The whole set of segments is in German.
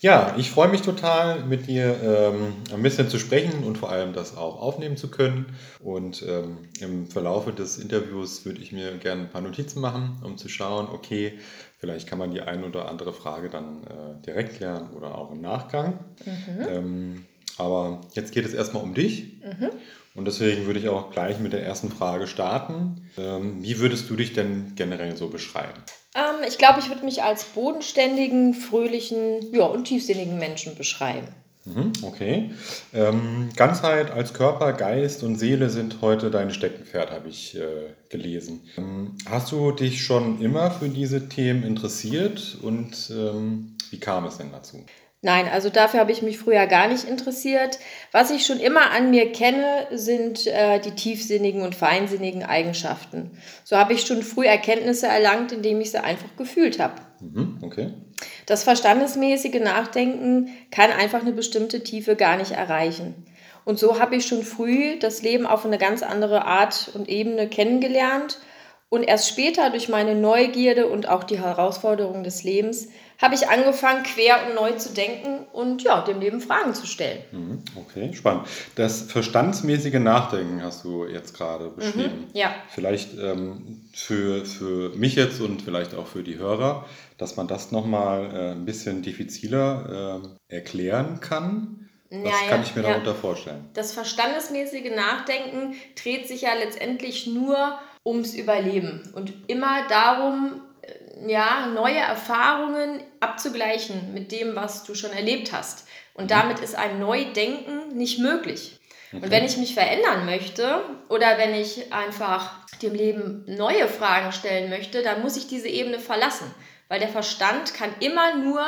Ja, ich freue mich total, mit dir ähm, ein bisschen zu sprechen und vor allem das auch aufnehmen zu können. Und ähm, im Verlauf des Interviews würde ich mir gerne ein paar Notizen machen, um zu schauen, okay, vielleicht kann man die eine oder andere Frage dann äh, direkt klären oder auch im Nachgang. Mhm. Ähm, aber jetzt geht es erstmal um dich. Mhm. Und deswegen würde ich auch gleich mit der ersten Frage starten. Ähm, wie würdest du dich denn generell so beschreiben? Ähm, ich glaube, ich würde mich als bodenständigen, fröhlichen ja, und tiefsinnigen Menschen beschreiben. Mhm, okay. Ähm, Ganzheit als Körper, Geist und Seele sind heute dein Steckenpferd, habe ich äh, gelesen. Ähm, hast du dich schon immer für diese Themen interessiert und ähm, wie kam es denn dazu? Nein, also dafür habe ich mich früher gar nicht interessiert. Was ich schon immer an mir kenne, sind äh, die tiefsinnigen und feinsinnigen Eigenschaften. So habe ich schon früh Erkenntnisse erlangt, indem ich sie einfach gefühlt habe. Mhm, okay. Das verstandesmäßige Nachdenken kann einfach eine bestimmte Tiefe gar nicht erreichen. Und so habe ich schon früh das Leben auf eine ganz andere Art und Ebene kennengelernt. Und erst später durch meine Neugierde und auch die Herausforderungen des Lebens habe ich angefangen, quer und neu zu denken und ja, dem Leben Fragen zu stellen. Mhm, okay, spannend. Das verstandsmäßige Nachdenken hast du jetzt gerade mhm, beschrieben. Mhm, ja. Vielleicht ähm, für, für mich jetzt und vielleicht auch für die Hörer, dass man das nochmal äh, ein bisschen diffiziler äh, erklären kann. Was kann ich mir ja. darunter vorstellen? Das verstandesmäßige Nachdenken dreht sich ja letztendlich nur ums Überleben und immer darum, ja, neue Erfahrungen abzugleichen mit dem, was du schon erlebt hast. Und mhm. damit ist ein Neudenken nicht möglich. Okay. Und wenn ich mich verändern möchte oder wenn ich einfach dem Leben neue Fragen stellen möchte, dann muss ich diese Ebene verlassen. Weil der Verstand kann immer nur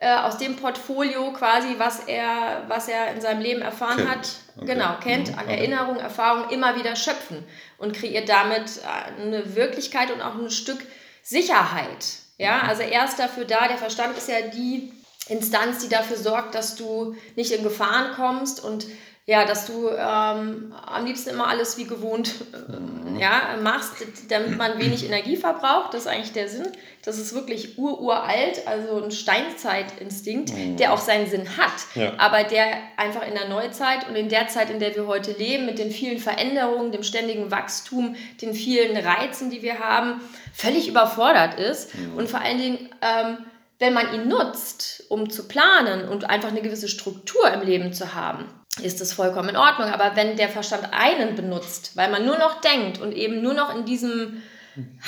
äh, aus dem Portfolio quasi, was er, was er in seinem Leben erfahren kennt. hat, okay. genau, kennt, mhm. an okay. Erinnerungen, Erfahrungen immer wieder schöpfen und kreiert damit eine Wirklichkeit und auch ein Stück Sicherheit. Ja, also er ist dafür da, der Verstand ist ja die Instanz, die dafür sorgt, dass du nicht in Gefahren kommst und ja, dass du ähm, am liebsten immer alles wie gewohnt äh, ja, machst, damit man wenig Energie verbraucht. Das ist eigentlich der Sinn. Das ist wirklich ururalt, also ein Steinzeitinstinkt, mhm. der auch seinen Sinn hat, ja. aber der einfach in der Neuzeit und in der Zeit, in der wir heute leben, mit den vielen Veränderungen, dem ständigen Wachstum, den vielen Reizen, die wir haben, völlig überfordert ist mhm. und vor allen Dingen ähm, wenn man ihn nutzt, um zu planen und einfach eine gewisse Struktur im Leben zu haben, ist das vollkommen in Ordnung. Aber wenn der Verstand einen benutzt, weil man nur noch denkt und eben nur noch in diesem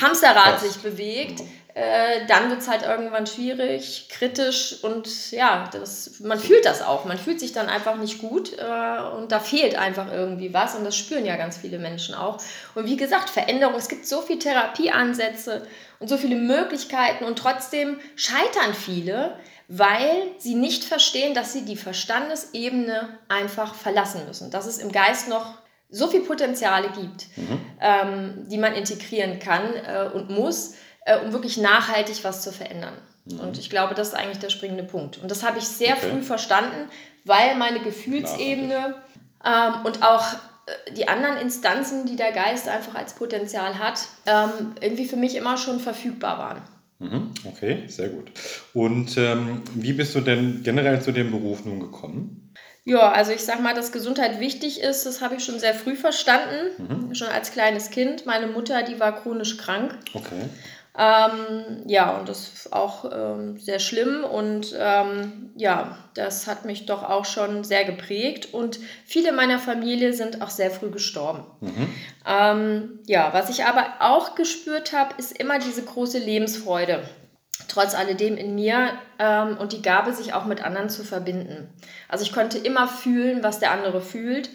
Hamsterrad sich bewegt, äh, dann wird es halt irgendwann schwierig, kritisch und ja, das, man fühlt das auch. Man fühlt sich dann einfach nicht gut äh, und da fehlt einfach irgendwie was und das spüren ja ganz viele Menschen auch. Und wie gesagt, Veränderung, es gibt so viele Therapieansätze und so viele Möglichkeiten und trotzdem scheitern viele, weil sie nicht verstehen, dass sie die Verstandesebene einfach verlassen müssen, dass es im Geist noch so viel Potenziale gibt, mhm. ähm, die man integrieren kann äh, und muss, äh, um wirklich nachhaltig was zu verändern. Mhm. Und ich glaube, das ist eigentlich der springende Punkt. Und das habe ich sehr okay. früh verstanden, weil meine Gefühlsebene ähm, und auch äh, die anderen Instanzen, die der Geist einfach als Potenzial hat, ähm, irgendwie für mich immer schon verfügbar waren. Mhm, okay, sehr gut. Und ähm, wie bist du denn generell zu dem Beruf nun gekommen? Ja, also ich sag mal, dass Gesundheit wichtig ist, das habe ich schon sehr früh verstanden, mhm. schon als kleines Kind. Meine Mutter, die war chronisch krank. Okay. Ähm, ja, und das ist auch ähm, sehr schlimm und ähm, ja, das hat mich doch auch schon sehr geprägt und viele meiner Familie sind auch sehr früh gestorben. Mhm. Ähm, ja, was ich aber auch gespürt habe, ist immer diese große Lebensfreude, trotz alledem in mir ähm, und die Gabe, sich auch mit anderen zu verbinden. Also ich konnte immer fühlen, was der andere fühlt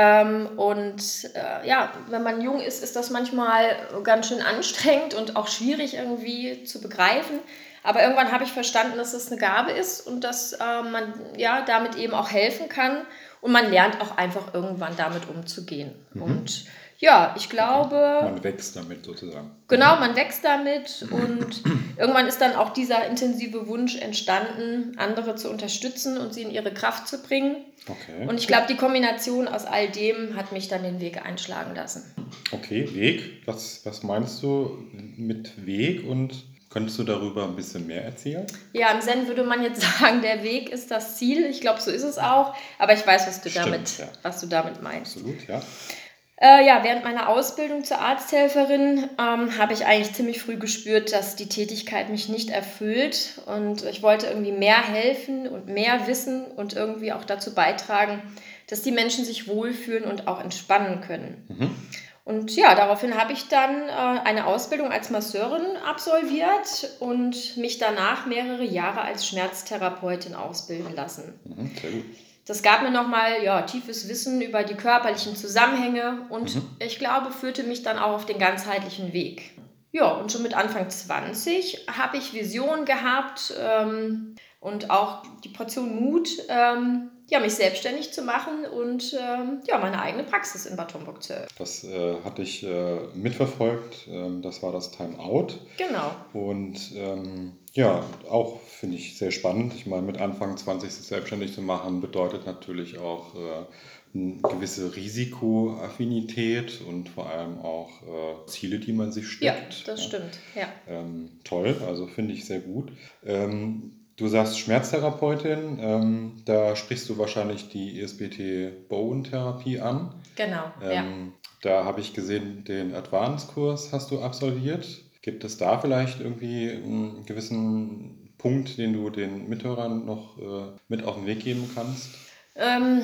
ähm, und äh, ja, wenn man jung ist, ist das manchmal ganz schön anstrengend und auch schwierig irgendwie zu begreifen. Aber irgendwann habe ich verstanden, dass das eine Gabe ist und dass äh, man ja damit eben auch helfen kann. Und man lernt auch einfach irgendwann damit umzugehen. Mhm. Und ja, ich glaube. Man wächst damit sozusagen. Genau, man wächst damit und irgendwann ist dann auch dieser intensive Wunsch entstanden, andere zu unterstützen und sie in ihre Kraft zu bringen. Okay. Und ich glaube, die Kombination aus all dem hat mich dann den Weg einschlagen lassen. Okay, Weg. Was, was meinst du mit Weg und Könntest du darüber ein bisschen mehr erzählen? Ja, im Zen würde man jetzt sagen, der Weg ist das Ziel. Ich glaube, so ist es auch. Aber ich weiß, was du, Stimmt, damit, ja. was du damit meinst. Absolut, ja. Äh, ja, während meiner Ausbildung zur Arzthelferin ähm, habe ich eigentlich ziemlich früh gespürt, dass die Tätigkeit mich nicht erfüllt. Und ich wollte irgendwie mehr helfen und mehr wissen und irgendwie auch dazu beitragen, dass die Menschen sich wohlfühlen und auch entspannen können. Mhm. Und ja, daraufhin habe ich dann äh, eine Ausbildung als Masseurin absolviert und mich danach mehrere Jahre als Schmerztherapeutin ausbilden lassen. Mhm, sehr gut. Das gab mir nochmal ja, tiefes Wissen über die körperlichen Zusammenhänge und mhm. ich glaube, führte mich dann auch auf den ganzheitlichen Weg. Ja, und schon mit Anfang 20 habe ich Visionen gehabt ähm, und auch die Portion Mut, ähm, ja, mich selbstständig zu machen und ähm, ja, meine eigene Praxis in Bad Homburg zu eröffnen. Das äh, hatte ich äh, mitverfolgt. Ähm, das war das Time Out. Genau. Und ähm, ja, auch finde ich sehr spannend. Ich meine, mit Anfang 20 sich selbstständig zu machen, bedeutet natürlich auch äh, eine gewisse Risikoaffinität und vor allem auch äh, Ziele, die man sich steckt. Ja, das ja. stimmt. Ja. Ähm, toll, also finde ich sehr gut. Ähm, Du sagst Schmerztherapeutin, ähm, da sprichst du wahrscheinlich die ESBT Bone-Therapie an. Genau, ähm, ja. Da habe ich gesehen, den Advanced-Kurs hast du absolviert. Gibt es da vielleicht irgendwie einen gewissen Punkt, den du den Mithörern noch äh, mit auf den Weg geben kannst? Ähm,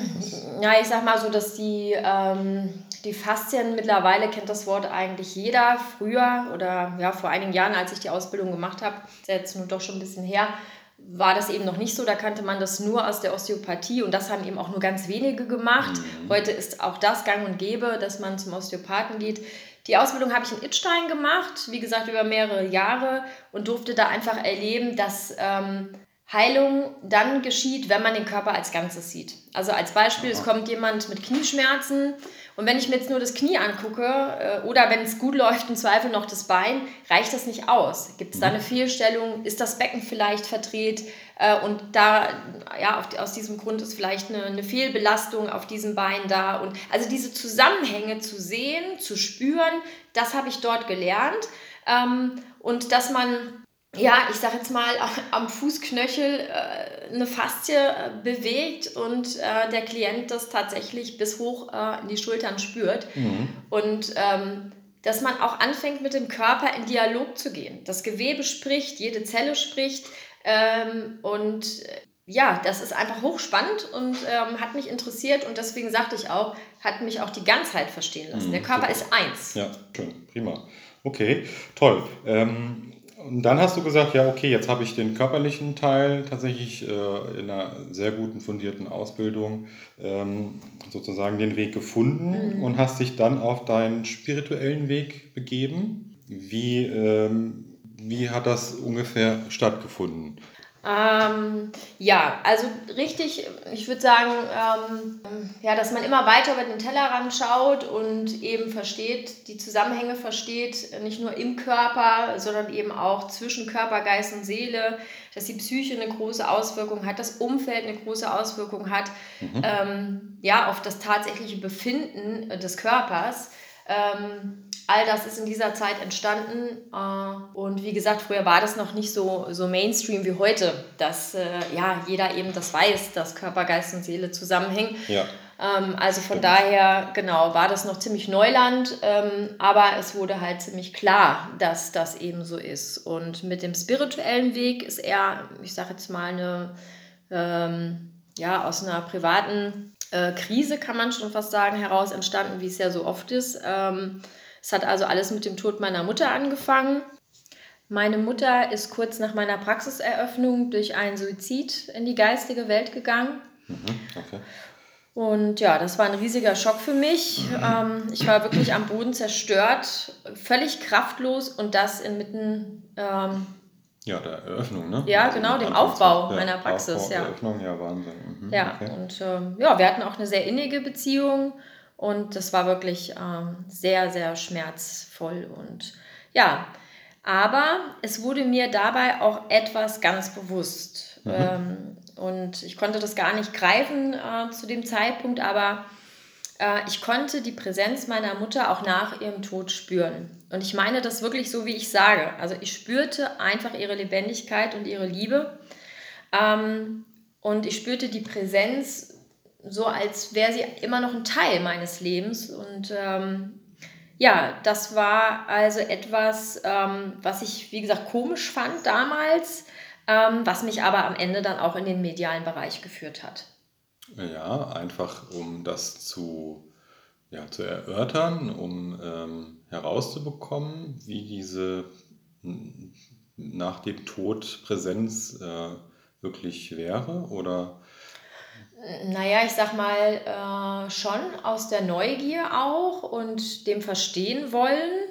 ja, ich sag mal so, dass die, ähm, die Faszien mittlerweile kennt das Wort eigentlich jeder. Früher oder ja, vor einigen Jahren, als ich die Ausbildung gemacht habe, ist jetzt nun doch schon ein bisschen her, war das eben noch nicht so. Da kannte man das nur aus der Osteopathie und das haben eben auch nur ganz wenige gemacht. Mhm. Heute ist auch das gang und gäbe, dass man zum Osteopathen geht. Die Ausbildung habe ich in Itstein gemacht, wie gesagt, über mehrere Jahre und durfte da einfach erleben, dass ähm, Heilung dann geschieht, wenn man den Körper als Ganzes sieht. Also als Beispiel, es kommt jemand mit Knieschmerzen und wenn ich mir jetzt nur das Knie angucke äh, oder wenn es gut läuft, im Zweifel noch das Bein, reicht das nicht aus. Gibt es da eine mhm. Fehlstellung? Ist das Becken vielleicht verdreht? Äh, und da, ja, aus diesem Grund ist vielleicht eine, eine Fehlbelastung auf diesem Bein da. Und also diese Zusammenhänge zu sehen, zu spüren, das habe ich dort gelernt. Ähm, und dass man ja, ich sage jetzt mal, am Fußknöchel äh, eine Faszie äh, bewegt und äh, der Klient das tatsächlich bis hoch in die Schultern spürt. Mhm. Und ähm, dass man auch anfängt, mit dem Körper in Dialog zu gehen. Das Gewebe spricht, jede Zelle spricht. Ähm, und ja, das ist einfach hochspannend und ähm, hat mich interessiert und deswegen sagte ich auch, hat mich auch die Ganzheit verstehen lassen. Mhm, der Körper super. ist eins. Ja, schön, prima. Okay, toll. Ähm, und dann hast du gesagt, ja, okay, jetzt habe ich den körperlichen Teil tatsächlich äh, in einer sehr guten, fundierten Ausbildung ähm, sozusagen den Weg gefunden mhm. und hast dich dann auf deinen spirituellen Weg begeben. Wie, ähm, wie hat das ungefähr stattgefunden? Ähm, ja, also richtig, ich würde sagen, ähm, ja, dass man immer weiter über den Tellerrand schaut und eben versteht, die Zusammenhänge versteht, nicht nur im Körper, sondern eben auch zwischen Körper, Geist und Seele, dass die Psyche eine große Auswirkung hat, das Umfeld eine große Auswirkung hat, mhm. ähm, ja, auf das tatsächliche Befinden des Körpers. Ähm, all das ist in dieser Zeit entstanden. Äh, und wie gesagt, früher war das noch nicht so, so Mainstream wie heute, dass äh, ja, jeder eben das weiß, dass Körper, Geist und Seele zusammenhängen. Ja. Ähm, also von Stimmt. daher, genau, war das noch ziemlich Neuland, ähm, aber es wurde halt ziemlich klar, dass das eben so ist. Und mit dem spirituellen Weg ist er, ich sage jetzt mal, eine, ähm, ja, aus einer privaten äh, Krise, kann man schon fast sagen, heraus entstanden, wie es ja so oft ist. Ähm, es hat also alles mit dem Tod meiner Mutter angefangen. Meine Mutter ist kurz nach meiner Praxiseröffnung durch einen Suizid in die geistige Welt gegangen. Mhm, okay. Und ja, das war ein riesiger Schock für mich. Ähm, ich war wirklich am Boden zerstört, völlig kraftlos und das inmitten ähm, ja, der Eröffnung, ne? Ja, also genau, dem Aufbau ja, meiner Praxis, Aufbau, ja. Eröffnung, ja, Wahnsinn. Mhm, ja, okay. und ähm, ja, wir hatten auch eine sehr innige Beziehung und das war wirklich ähm, sehr, sehr schmerzvoll und ja, aber es wurde mir dabei auch etwas ganz bewusst. Mhm. Ähm, und ich konnte das gar nicht greifen äh, zu dem Zeitpunkt, aber äh, ich konnte die Präsenz meiner Mutter auch nach ihrem Tod spüren. Und ich meine das wirklich so, wie ich sage. Also ich spürte einfach ihre Lebendigkeit und ihre Liebe. Ähm, und ich spürte die Präsenz so, als wäre sie immer noch ein Teil meines Lebens. Und ähm, ja, das war also etwas, ähm, was ich, wie gesagt, komisch fand damals, ähm, was mich aber am Ende dann auch in den medialen Bereich geführt hat. Ja, einfach um das zu, ja, zu erörtern, um ähm, herauszubekommen, wie diese nach dem Tod Präsenz äh, wirklich wäre oder naja, ich sag mal, äh, schon aus der Neugier auch und dem Verstehen wollen.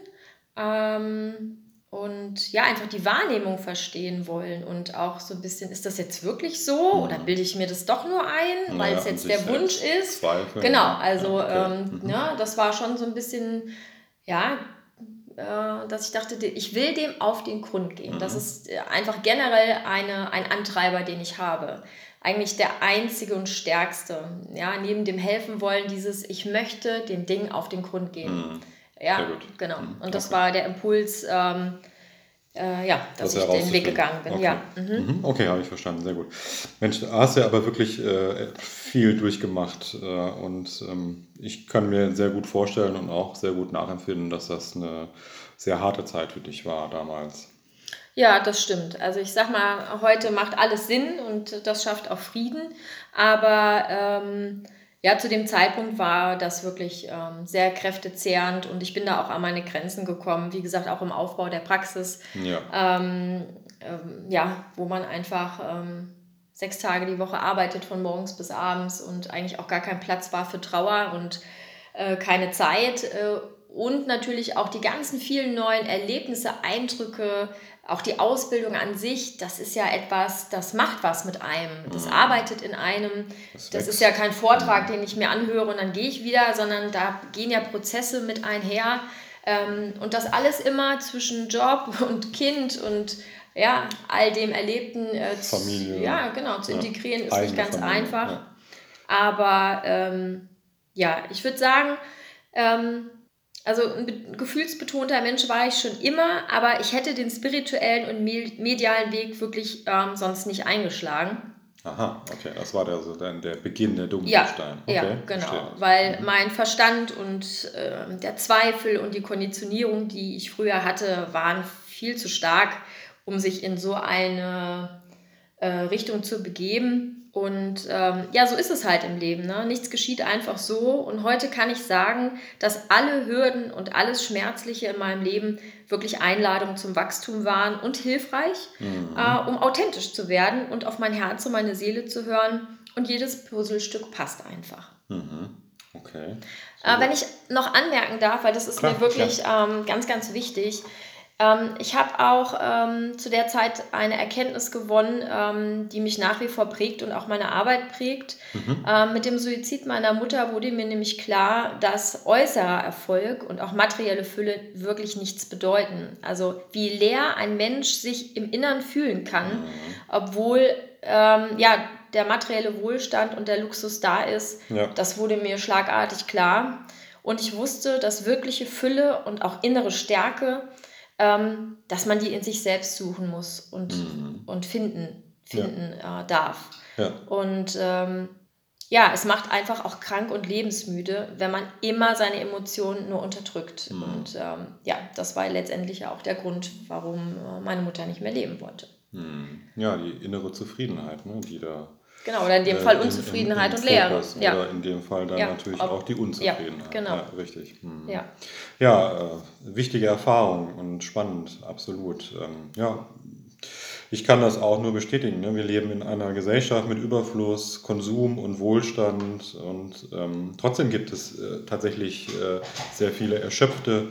Ähm, und ja, einfach die Wahrnehmung verstehen wollen und auch so ein bisschen, ist das jetzt wirklich so oder bilde ich mir das doch nur ein, weil es jetzt der Wunsch ist? Zweifel. Genau, also ja, okay. ähm, mhm. ne, das war schon so ein bisschen, ja, äh, dass ich dachte, ich will dem auf den Grund gehen. Mhm. Das ist äh, einfach generell eine, ein Antreiber, den ich habe eigentlich der einzige und stärkste. Ja, neben dem helfen wollen, dieses Ich möchte dem Ding auf den Grund gehen. Ja, genau. Mhm. Und das okay. war der Impuls, ähm, äh, ja, dass das ich den Weg gegangen bin. Okay, ja. Mhm. mhm. okay habe ich verstanden, sehr gut. Mensch, du hast ja aber wirklich äh, viel durchgemacht äh, und ähm, ich kann mir sehr gut vorstellen und auch sehr gut nachempfinden, dass das eine sehr harte Zeit für dich war damals. Ja, das stimmt. Also ich sag mal, heute macht alles Sinn und das schafft auch Frieden. Aber ähm, ja, zu dem Zeitpunkt war das wirklich ähm, sehr kräftezehrend und ich bin da auch an meine Grenzen gekommen. Wie gesagt, auch im Aufbau der Praxis. Ja, ähm, ähm ja wo man einfach ähm, sechs Tage die Woche arbeitet, von morgens bis abends und eigentlich auch gar kein Platz war für Trauer und äh, keine Zeit. Äh, und natürlich auch die ganzen vielen neuen Erlebnisse, Eindrücke, auch die Ausbildung an sich, das ist ja etwas, das macht was mit einem. Das mhm. arbeitet in einem. Das, das ist ja kein Vortrag, mhm. den ich mir anhöre und dann gehe ich wieder, sondern da gehen ja Prozesse mit einher. Ähm, und das alles immer zwischen Job und Kind und ja, all dem Erlebten äh, Familie. Ja, genau, zu integrieren ist nicht ganz Familie, einfach. Ja. Aber ähm, ja, ich würde sagen, ähm, also ein gefühlsbetonter Mensch war ich schon immer, aber ich hätte den spirituellen und medialen Weg wirklich ähm, sonst nicht eingeschlagen. Aha, okay, das war der, so dann der Beginn der Dominostein. Ja, okay, ja genau, verstehe. weil mhm. mein Verstand und äh, der Zweifel und die Konditionierung, die ich früher hatte, waren viel zu stark, um sich in so eine äh, Richtung zu begeben. Und ähm, ja, so ist es halt im Leben. Ne? Nichts geschieht einfach so. Und heute kann ich sagen, dass alle Hürden und alles Schmerzliche in meinem Leben wirklich Einladungen zum Wachstum waren und hilfreich, mhm. äh, um authentisch zu werden und auf mein Herz und meine Seele zu hören. Und jedes Puzzlestück passt einfach. Mhm. Okay. Äh, wenn ich noch anmerken darf, weil das ist klar, mir wirklich ähm, ganz, ganz wichtig. Ähm, ich habe auch ähm, zu der Zeit eine Erkenntnis gewonnen, ähm, die mich nach wie vor prägt und auch meine Arbeit prägt. Mhm. Ähm, mit dem Suizid meiner Mutter wurde mir nämlich klar, dass äußerer Erfolg und auch materielle Fülle wirklich nichts bedeuten. Also wie leer ein Mensch sich im Innern fühlen kann, mhm. obwohl ähm, ja, der materielle Wohlstand und der Luxus da ist, ja. das wurde mir schlagartig klar. Und ich wusste, dass wirkliche Fülle und auch innere Stärke ähm, dass man die in sich selbst suchen muss und, mhm. und finden, finden ja. äh, darf. Ja. Und ähm, ja, es macht einfach auch krank und lebensmüde, wenn man immer seine Emotionen nur unterdrückt. Mhm. Und ähm, ja, das war letztendlich auch der Grund, warum äh, meine Mutter nicht mehr leben wollte. Mhm. Ja, die innere Zufriedenheit, ne, die da Genau, oder in dem äh, Fall Unzufriedenheit im, im, im und Leere. Ja. Oder in dem Fall dann ja, natürlich ob, auch die Unzufriedenheit. Ja, genau. Ja, richtig. Hm. Ja, ja äh, wichtige Erfahrung und spannend, absolut. Ähm, ja, ich kann das auch nur bestätigen. Ne? Wir leben in einer Gesellschaft mit Überfluss, Konsum und Wohlstand und ähm, trotzdem gibt es äh, tatsächlich äh, sehr viele erschöpfte,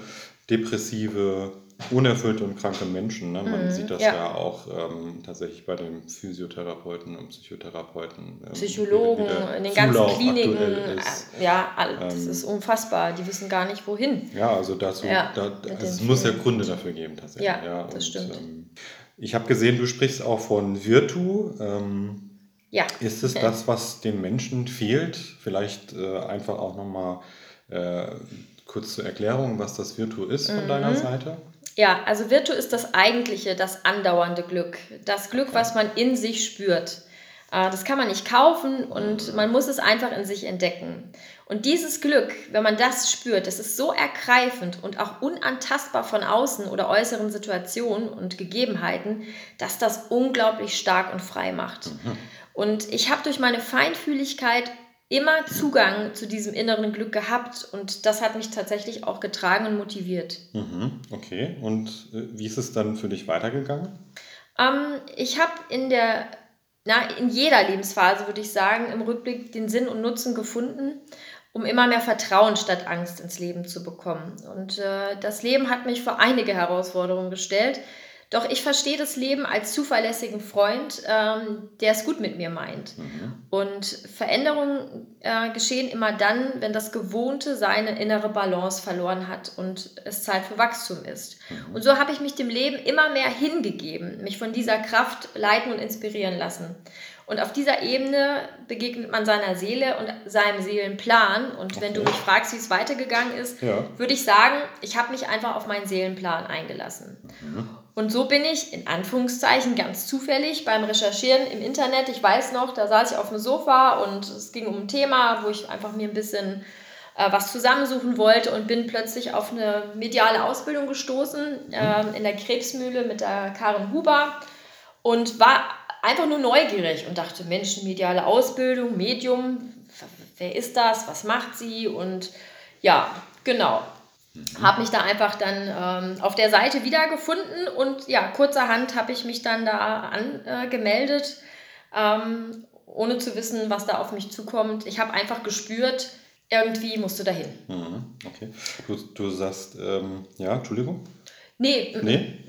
depressive, unerfüllte und kranke Menschen. Ne? Man mhm, sieht das ja, ja auch ähm, tatsächlich bei den Physiotherapeuten und Psychotherapeuten. Ähm, Psychologen, in den ganzen Kliniken. Äh, ja, das ähm, ist unfassbar. Die wissen gar nicht, wohin. Ja, also dazu, ja, da, also es muss ja Gründe dafür geben tatsächlich. Ja, ja das und, stimmt. Ähm, ich habe gesehen, du sprichst auch von Virtu. Ähm, ja. Ist es das, was dem Menschen fehlt? Vielleicht äh, einfach auch nochmal äh, kurz zur Erklärung, was das Virtu ist von mhm. deiner Seite. Ja, also Virtu ist das eigentliche, das andauernde Glück. Das Glück, was man in sich spürt. Äh, das kann man nicht kaufen und man muss es einfach in sich entdecken. Und dieses Glück, wenn man das spürt, das ist so ergreifend und auch unantastbar von außen oder äußeren Situationen und Gegebenheiten, dass das unglaublich stark und frei macht. Mhm. Und ich habe durch meine Feinfühligkeit immer Zugang zu diesem inneren Glück gehabt und das hat mich tatsächlich auch getragen und motiviert. Mhm, okay, und äh, wie ist es dann für dich weitergegangen? Ähm, ich habe in der, na, in jeder Lebensphase, würde ich sagen, im Rückblick den Sinn und Nutzen gefunden, um immer mehr Vertrauen statt Angst ins Leben zu bekommen. Und äh, das Leben hat mich vor einige Herausforderungen gestellt, doch ich verstehe das Leben als zuverlässigen Freund, ähm, der es gut mit mir meint. Mhm. Und Veränderungen äh, geschehen immer dann, wenn das Gewohnte seine innere Balance verloren hat und es Zeit für Wachstum ist. Mhm. Und so habe ich mich dem Leben immer mehr hingegeben, mich von dieser Kraft leiten und inspirieren lassen. Und auf dieser Ebene begegnet man seiner Seele und seinem Seelenplan. Und wenn okay. du mich fragst, wie es weitergegangen ist, ja. würde ich sagen, ich habe mich einfach auf meinen Seelenplan eingelassen. Mhm. Und so bin ich in Anführungszeichen ganz zufällig beim Recherchieren im Internet. Ich weiß noch, da saß ich auf dem Sofa und es ging um ein Thema, wo ich einfach mir ein bisschen äh, was zusammensuchen wollte und bin plötzlich auf eine mediale Ausbildung gestoßen äh, in der Krebsmühle mit der Karin Huber und war einfach nur neugierig und dachte, Mensch, mediale Ausbildung, Medium, wer ist das, was macht sie und ja, genau. Mhm. Habe mich da einfach dann ähm, auf der Seite wiedergefunden und ja, kurzerhand habe ich mich dann da angemeldet, äh, ähm, ohne zu wissen, was da auf mich zukommt. Ich habe einfach gespürt, irgendwie musst du dahin. Mhm. Okay. Du, du sagst, ähm, ja, Entschuldigung? Nee. Nee?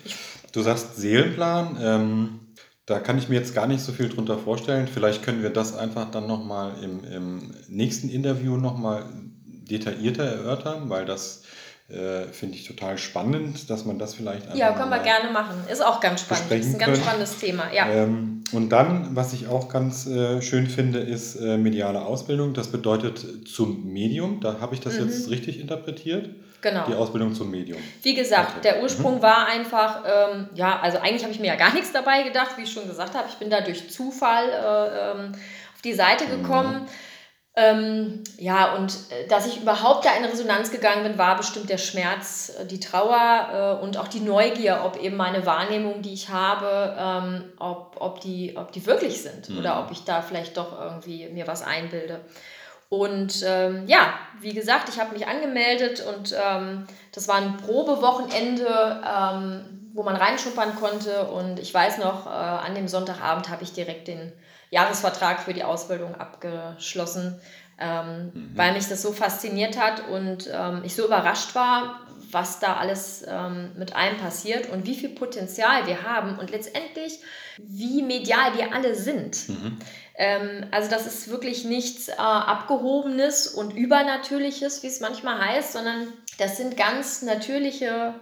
Du sagst Seelenplan. Ähm, da kann ich mir jetzt gar nicht so viel drunter vorstellen. Vielleicht können wir das einfach dann nochmal im, im nächsten Interview nochmal detaillierter erörtern, weil das äh, Finde ich total spannend, dass man das vielleicht Ja, können wir gerne machen. Ist auch ganz spannend. Ist ein ganz spannendes Thema, ja. Ähm, und dann, was ich auch ganz äh, schön finde, ist äh, mediale Ausbildung. Das bedeutet zum Medium. Da habe ich das mhm. jetzt richtig interpretiert. Genau. Die Ausbildung zum Medium. Wie gesagt, okay. der Ursprung mhm. war einfach, ähm, ja, also eigentlich habe ich mir ja gar nichts dabei gedacht, wie ich schon gesagt habe. Ich bin da durch Zufall äh, ähm, auf die Seite gekommen. Mhm ähm, ja, und äh, dass ich überhaupt da in Resonanz gegangen bin, war bestimmt der Schmerz, äh, die Trauer äh, und auch die Neugier, ob eben meine Wahrnehmungen, die ich habe, ähm, ob, ob, die, ob die wirklich sind mhm. oder ob ich da vielleicht doch irgendwie mir was einbilde. Und ähm, ja, wie gesagt, ich habe mich angemeldet und ähm, das war ein Probewochenende, ähm, wo man reinschuppern konnte. Und ich weiß noch, äh, an dem Sonntagabend habe ich direkt den Jahresvertrag für die Ausbildung abgeschlossen, ähm, mhm. weil mich das so fasziniert hat und ähm, ich so überrascht war, was da alles ähm, mit einem passiert und wie viel Potenzial wir haben und letztendlich, wie medial wir alle sind. Mhm. Ähm, also das ist wirklich nichts äh, Abgehobenes und Übernatürliches, wie es manchmal heißt, sondern das sind ganz natürliche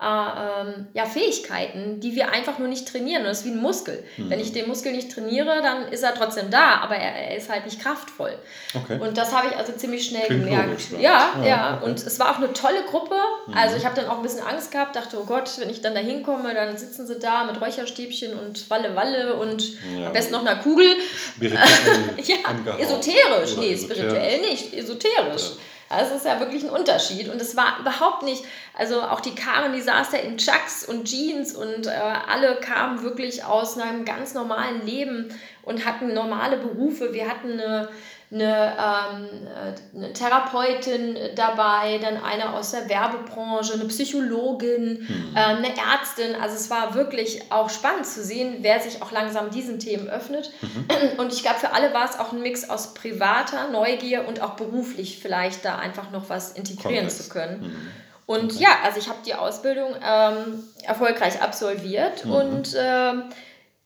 äh, ähm, ja, Fähigkeiten, die wir einfach nur nicht trainieren. Und das ist wie ein Muskel. Mhm. Wenn ich den Muskel nicht trainiere, dann ist er trotzdem da, aber er, er ist halt nicht kraftvoll. Okay. Und das habe ich also ziemlich schnell Klingt gemerkt. Logisch, ja, ja, ja. Okay. Und es war auch eine tolle Gruppe. Mhm. Also ich habe dann auch ein bisschen Angst gehabt, dachte, oh Gott, wenn ich dann da hinkomme, dann sitzen sie da mit Räucherstäbchen und Walle Walle und ja. am besten noch einer Kugel. ja, esoterisch. Nee, spirituell nicht, esoterisch. Ja. Also es ist ja wirklich ein Unterschied. Und es war überhaupt nicht, also auch die Karen, die saß da in Chucks und Jeans und äh, alle kamen wirklich aus einem ganz normalen Leben und hatten normale Berufe. Wir hatten eine eine, ähm, äh, eine Therapeutin dabei, dann eine aus der Werbebranche, eine Psychologin, mhm. äh, eine Ärztin. Also es war wirklich auch spannend zu sehen, wer sich auch langsam diesen Themen öffnet. Mhm. Und ich glaube, für alle war es auch ein Mix aus privater Neugier und auch beruflich vielleicht da einfach noch was integrieren Kongress. zu können. Mhm. Und okay. ja, also ich habe die Ausbildung ähm, erfolgreich absolviert mhm. und ähm,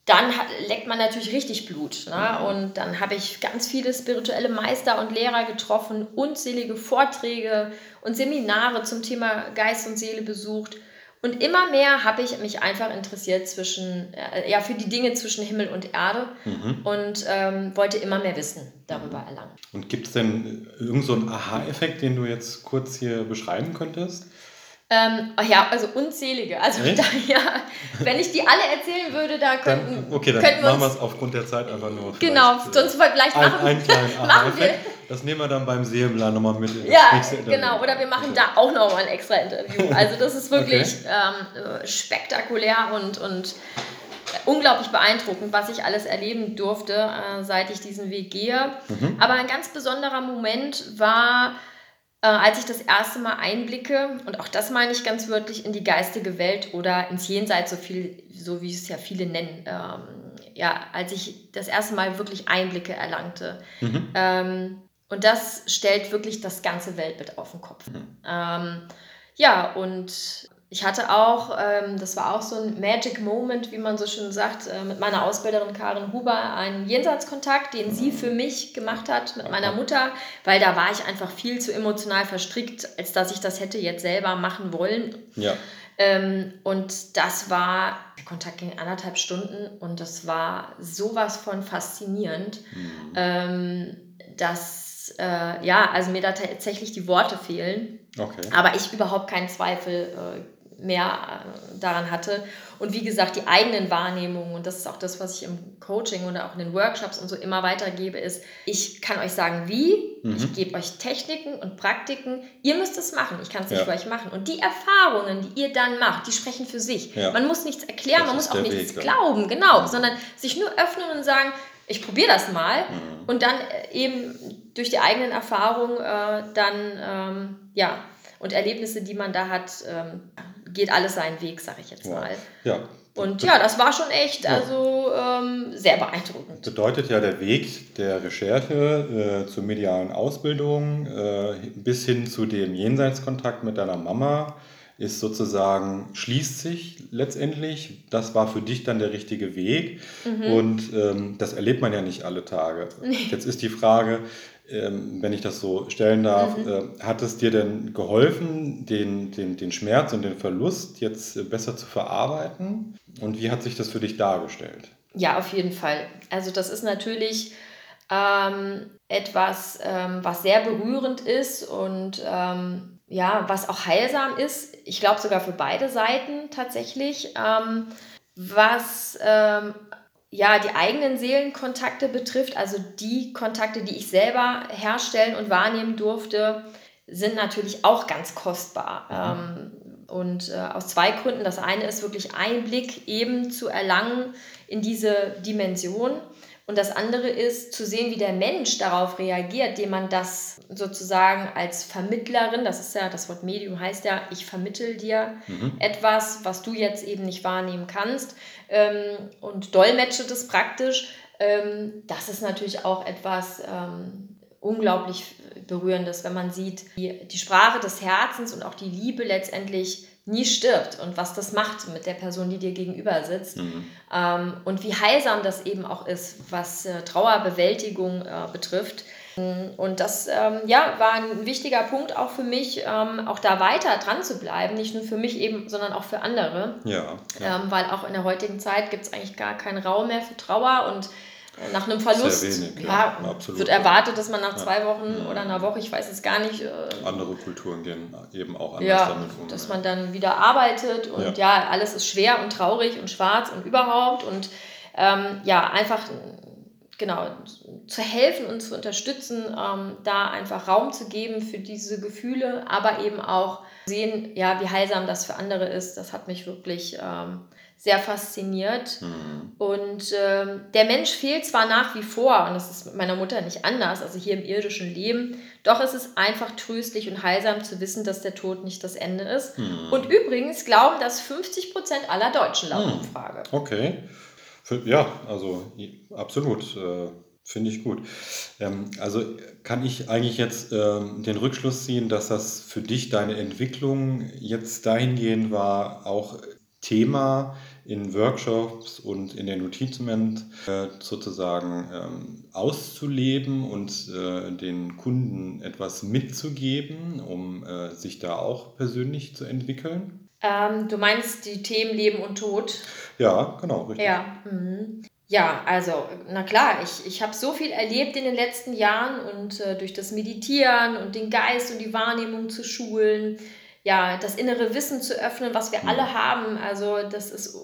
dann hat, leckt man natürlich richtig Blut. Ne? Mhm. Und dann habe ich ganz viele spirituelle Meister und Lehrer getroffen, unzählige Vorträge und Seminare zum Thema Geist und Seele besucht. Und immer mehr habe ich mich einfach interessiert zwischen, äh, ja, für die Dinge zwischen Himmel und Erde mhm. und ähm, wollte immer mehr Wissen darüber erlangen. Und gibt es denn irgendeinen so Aha-Effekt, den du jetzt kurz hier beschreiben könntest? Ähm, ja, also unzählige. Also daher, wenn ich die alle erzählen würde, da könnten, dann, okay, dann könnten wir machen wir es aufgrund der Zeit einfach nur. Genau, sonst vielleicht ein, machen, einen kleinen machen wir. Das nehmen wir dann beim Seelenplan nochmal mit. Ja, genau. Oder wir machen da auch nochmal ein extra Interview. Also das ist wirklich okay. ähm, spektakulär und, und unglaublich beeindruckend, was ich alles erleben durfte, äh, seit ich diesen Weg gehe. Mhm. Aber ein ganz besonderer Moment war äh, als ich das erste Mal einblicke, und auch das meine ich ganz wörtlich, in die geistige Welt oder ins Jenseits, so, viel, so wie es ja viele nennen, ähm, ja, als ich das erste Mal wirklich Einblicke erlangte. Mhm. Ähm, und das stellt wirklich das ganze Weltbild auf den Kopf. Mhm. Ähm, ja, und ich hatte auch, ähm, das war auch so ein Magic Moment, wie man so schön sagt, äh, mit meiner Ausbilderin Karin Huber einen Jenseitskontakt, den sie für mich gemacht hat mit meiner Mutter, weil da war ich einfach viel zu emotional verstrickt, als dass ich das hätte jetzt selber machen wollen. Ja. Ähm, und das war, der Kontakt ging anderthalb Stunden und das war sowas von faszinierend, mhm. ähm, dass, äh, ja, also mir da tatsächlich die Worte fehlen. Okay. Aber ich überhaupt keinen Zweifel äh, mehr äh, daran hatte. Und wie gesagt, die eigenen Wahrnehmungen, und das ist auch das, was ich im Coaching oder auch in den Workshops und so immer weitergebe, ist, ich kann euch sagen, wie, mhm. ich gebe euch Techniken und Praktiken, ihr müsst es machen, ich kann es nicht ja. für euch machen. Und die Erfahrungen, die ihr dann macht, die sprechen für sich. Ja. Man muss nichts erklären, das man muss auch nichts Weg, glauben, genau, ja. sondern sich nur öffnen und sagen, ich probiere das mal mhm. und dann äh, eben durch die eigenen Erfahrungen äh, dann, ähm, ja, und Erlebnisse, die man da hat, ähm, geht alles seinen Weg, sag ich jetzt mal. Ja. Und ja, das war schon echt also ähm, sehr beeindruckend. Bedeutet ja der Weg der Recherche äh, zur medialen Ausbildung äh, bis hin zu dem Jenseitskontakt mit deiner Mama ist sozusagen, schließt sich letztendlich. Das war für dich dann der richtige Weg. Mhm. Und ähm, das erlebt man ja nicht alle Tage. Nee. Jetzt ist die Frage, ähm, wenn ich das so stellen darf, mhm. äh, hat es dir denn geholfen, den, den, den Schmerz und den Verlust jetzt äh, besser zu verarbeiten? Und wie hat sich das für dich dargestellt? Ja, auf jeden Fall. Also das ist natürlich ähm, etwas, ähm, was sehr berührend ist und ähm, ja, was auch heilsam ist. Ich glaube sogar für beide Seiten tatsächlich. Ähm, was ähm, ja, die eigenen Seelenkontakte betrifft, also die Kontakte, die ich selber herstellen und wahrnehmen durfte, sind natürlich auch ganz kostbar. Ähm, und äh, aus zwei Gründen. Das eine ist wirklich Einblick eben zu erlangen in diese Dimension. Und das andere ist zu sehen, wie der Mensch darauf reagiert, dem man das sozusagen als Vermittlerin, das ist ja, das Wort Medium heißt ja, ich vermittel dir mhm. etwas, was du jetzt eben nicht wahrnehmen kannst ähm, und dolmetsche das praktisch. Ähm, das ist natürlich auch etwas ähm, unglaublich Berührendes, wenn man sieht, wie die Sprache des Herzens und auch die Liebe letztendlich nie stirbt und was das macht mit der Person, die dir gegenüber sitzt. Mhm. Ähm, und wie heilsam das eben auch ist, was äh, Trauerbewältigung äh, betrifft. Und das ähm, ja, war ein wichtiger Punkt auch für mich, ähm, auch da weiter dran zu bleiben, nicht nur für mich eben, sondern auch für andere. Ja. ja. Ähm, weil auch in der heutigen Zeit gibt es eigentlich gar keinen Raum mehr für Trauer und nach einem Verlust wenig, ja, ja, wird erwartet, dass man nach zwei Wochen ja. oder einer Woche, ich weiß es gar nicht. Äh, Andere Kulturen gehen eben auch anders damit um. Dass man dann wieder arbeitet und ja. alles ist schwer und traurig und schwarz und überhaupt und ähm, ja, einfach genau zu helfen und zu unterstützen, ähm, da einfach Raum zu geben für diese Gefühle, aber eben auch sehen, ja, wie heilsam das für andere ist. Das hat mich wirklich ähm, sehr fasziniert. Mhm. Und äh, der Mensch fehlt zwar nach wie vor, und das ist mit meiner Mutter nicht anders, also hier im irdischen Leben, doch es ist einfach tröstlich und heilsam zu wissen, dass der Tod nicht das Ende ist. Mhm. Und übrigens glauben das 50 Prozent aller Deutschen laut mhm. Umfrage. Okay. Ja, also absolut. Äh, Finde ich gut. Ähm, also kann ich eigentlich jetzt ähm, den Rückschluss ziehen, dass das für dich deine Entwicklung jetzt dahingehend war, auch Thema in Workshops und in der Notizment äh, sozusagen ähm, auszuleben und äh, den Kunden etwas mitzugeben, um äh, sich da auch persönlich zu entwickeln? Ähm, du meinst die Themen Leben und Tod? Ja, genau, richtig. Ja. Mhm. Ja, also, na klar, ich, ich habe so viel erlebt in den letzten Jahren und durch das Meditieren und den Geist und die Wahrnehmung zu schulen, ja, das innere Wissen zu öffnen, was wir mhm. alle haben. Also, das ist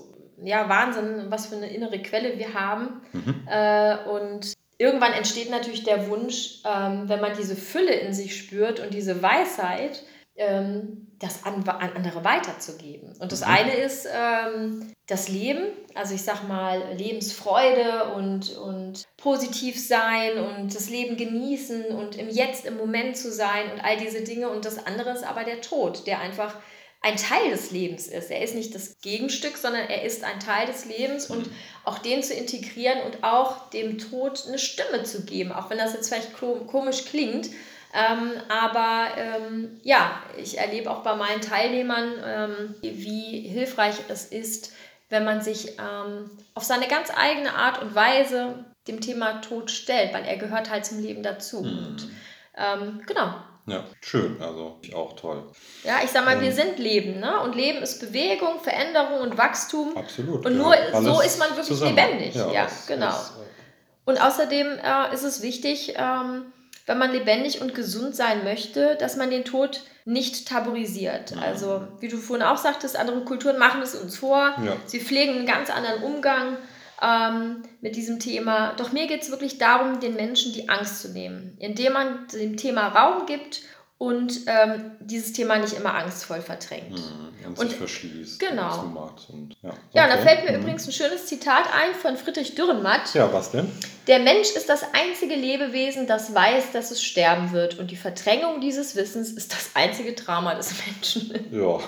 ja Wahnsinn, was für eine innere Quelle wir haben. Mhm. Äh, und irgendwann entsteht natürlich der Wunsch, ähm, wenn man diese Fülle in sich spürt und diese Weisheit, ähm, das an, an andere weiterzugeben. Und das mhm. eine ist ähm, das Leben, also ich sag mal Lebensfreude und, und positiv sein und das Leben genießen und im Jetzt, im Moment zu sein und all diese Dinge. Und das andere ist aber der Tod, der einfach ein Teil des Lebens ist. Er ist nicht das Gegenstück, sondern er ist ein Teil des Lebens und auch den zu integrieren und auch dem Tod eine Stimme zu geben, auch wenn das jetzt vielleicht komisch klingt. Ähm, aber ähm, ja, ich erlebe auch bei meinen Teilnehmern, ähm, wie hilfreich es ist, wenn man sich ähm, auf seine ganz eigene Art und Weise dem Thema Tod stellt, weil er gehört halt zum Leben dazu. Mhm. Und, ähm, genau, ja, schön, also ich auch toll. Ja, ich sag mal, ähm, wir sind Leben, ne? Und Leben ist Bewegung, Veränderung und Wachstum. Absolut. Und nur so ist man wirklich zusammen. lebendig. Ja, ja genau. Ist, äh, und außerdem äh, ist es wichtig, ähm, wenn man lebendig und gesund sein möchte, dass man den Tod nicht tabuisiert. Also, wie du vorhin auch sagtest, andere Kulturen machen es uns vor. Ja. Sie pflegen einen ganz anderen Umgang ähm, mit diesem Thema. Doch mir geht es wirklich darum, den Menschen die Angst zu nehmen, indem man dem Thema Raum gibt und ähm, dieses Thema nicht immer angstvoll verdrängt. Mhm, und sich verschließt. Genau. Und, und, ja, ja okay. da fällt mir mhm. übrigens ein schönes Zitat ein von Friedrich Dürrenmatt. Ja, was denn? Der Mensch ist das einzige Lebewesen, das weiß, dass es sterben wird. Und die Verdrängung dieses Wissens ist das einzige Drama des Menschen. Ja.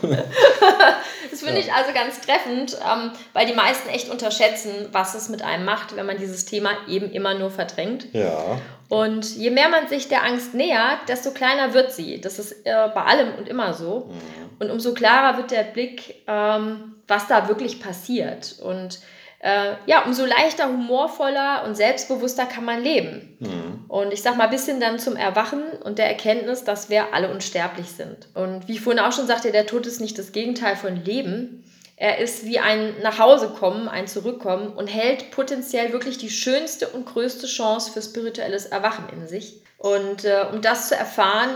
das finde ja. ich also ganz treffend, ähm, weil die meisten echt unterschätzen, was es mit einem macht, wenn man dieses Thema eben immer nur verdrängt. Ja. Und je mehr man sich der Angst nähert, desto kleiner wird sie. Das ist äh, bei allem und immer so. Mhm. Und umso klarer wird der Blick, ähm, was da wirklich passiert. Und äh, ja, umso leichter, humorvoller und selbstbewusster kann man leben. Mhm. Und ich sag mal, bis hin dann zum Erwachen und der Erkenntnis, dass wir alle unsterblich sind. Und wie ich vorhin auch schon sagte, der Tod ist nicht das Gegenteil von Leben. Er ist wie ein Nachhausekommen, ein Zurückkommen und hält potenziell wirklich die schönste und größte Chance für spirituelles Erwachen in sich. Und äh, um das zu erfahren,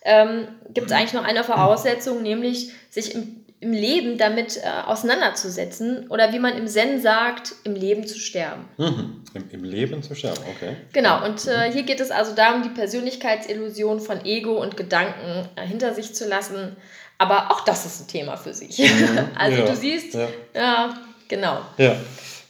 ähm, gibt es eigentlich noch eine Voraussetzung, nämlich sich im, im Leben damit äh, auseinanderzusetzen oder wie man im Zen sagt, im Leben zu sterben. Mhm. Im, Im, Leben zu sterben, okay. Genau, und äh, hier geht es also darum, die Persönlichkeitsillusion von Ego und Gedanken äh, hinter sich zu lassen, aber auch das ist ein Thema für sich. Mhm. also ja. du siehst, ja. ja, genau. Ja.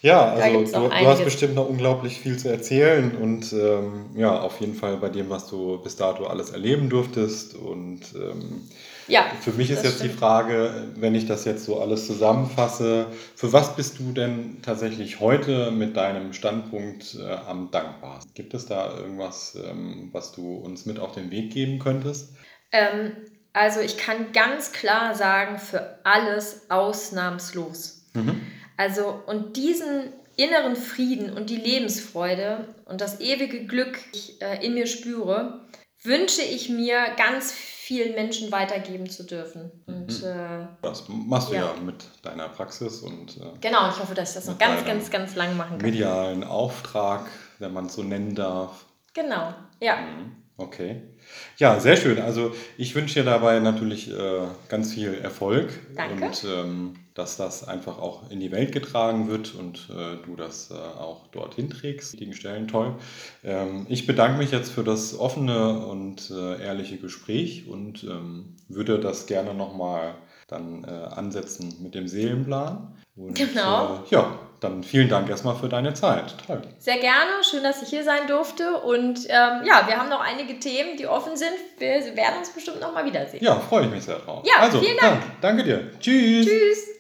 Ja, also du, du, hast bestimmt noch unglaublich viel zu erzählen und ähm, ja, auf jeden Fall bei dem, was du bis dato alles erleben durftest. Und ähm, ja, für mich ist jetzt stimmt. die Frage, wenn ich das jetzt so alles zusammenfasse, für was bist du denn tatsächlich heute mit deinem Standpunkt äh, am dankbarsten? Gibt es da irgendwas, ähm, was du uns mit auf den Weg geben könntest? Also ich kann ganz klar sagen, für alles ausnahmslos. Mhm. Also und diesen inneren Frieden und die Lebensfreude und das ewige Glück, ich äh, in mir spüre, wünsche ich mir ganz vielen Menschen weitergeben zu dürfen. Und, mhm. äh, das machst du ja. ja. mit deiner Praxis und äh, genau. Ich hoffe, dass ich das noch ganz, ganz, ganz lang machen kann. Medialen Auftrag, wenn man es so nennen darf. Genau. Ja. Mhm. Okay. Ja, sehr schön. Also ich wünsche dir dabei natürlich äh, ganz viel Erfolg Danke. und ähm, dass das einfach auch in die Welt getragen wird und äh, du das äh, auch dorthin trägst. Die Stellen toll. Ähm, ich bedanke mich jetzt für das offene und äh, ehrliche Gespräch und ähm, würde das gerne nochmal dann äh, ansetzen mit dem Seelenplan. Und, genau. Äh, ja, dann vielen Dank erstmal für deine Zeit. Toll. Sehr gerne, schön, dass ich hier sein durfte. Und ähm, ja, wir haben noch einige Themen, die offen sind. Wir werden uns bestimmt nochmal wiedersehen. Ja, freue ich mich sehr drauf. Ja, also, vielen Dank. Ja, danke dir. Tschüss. Tschüss.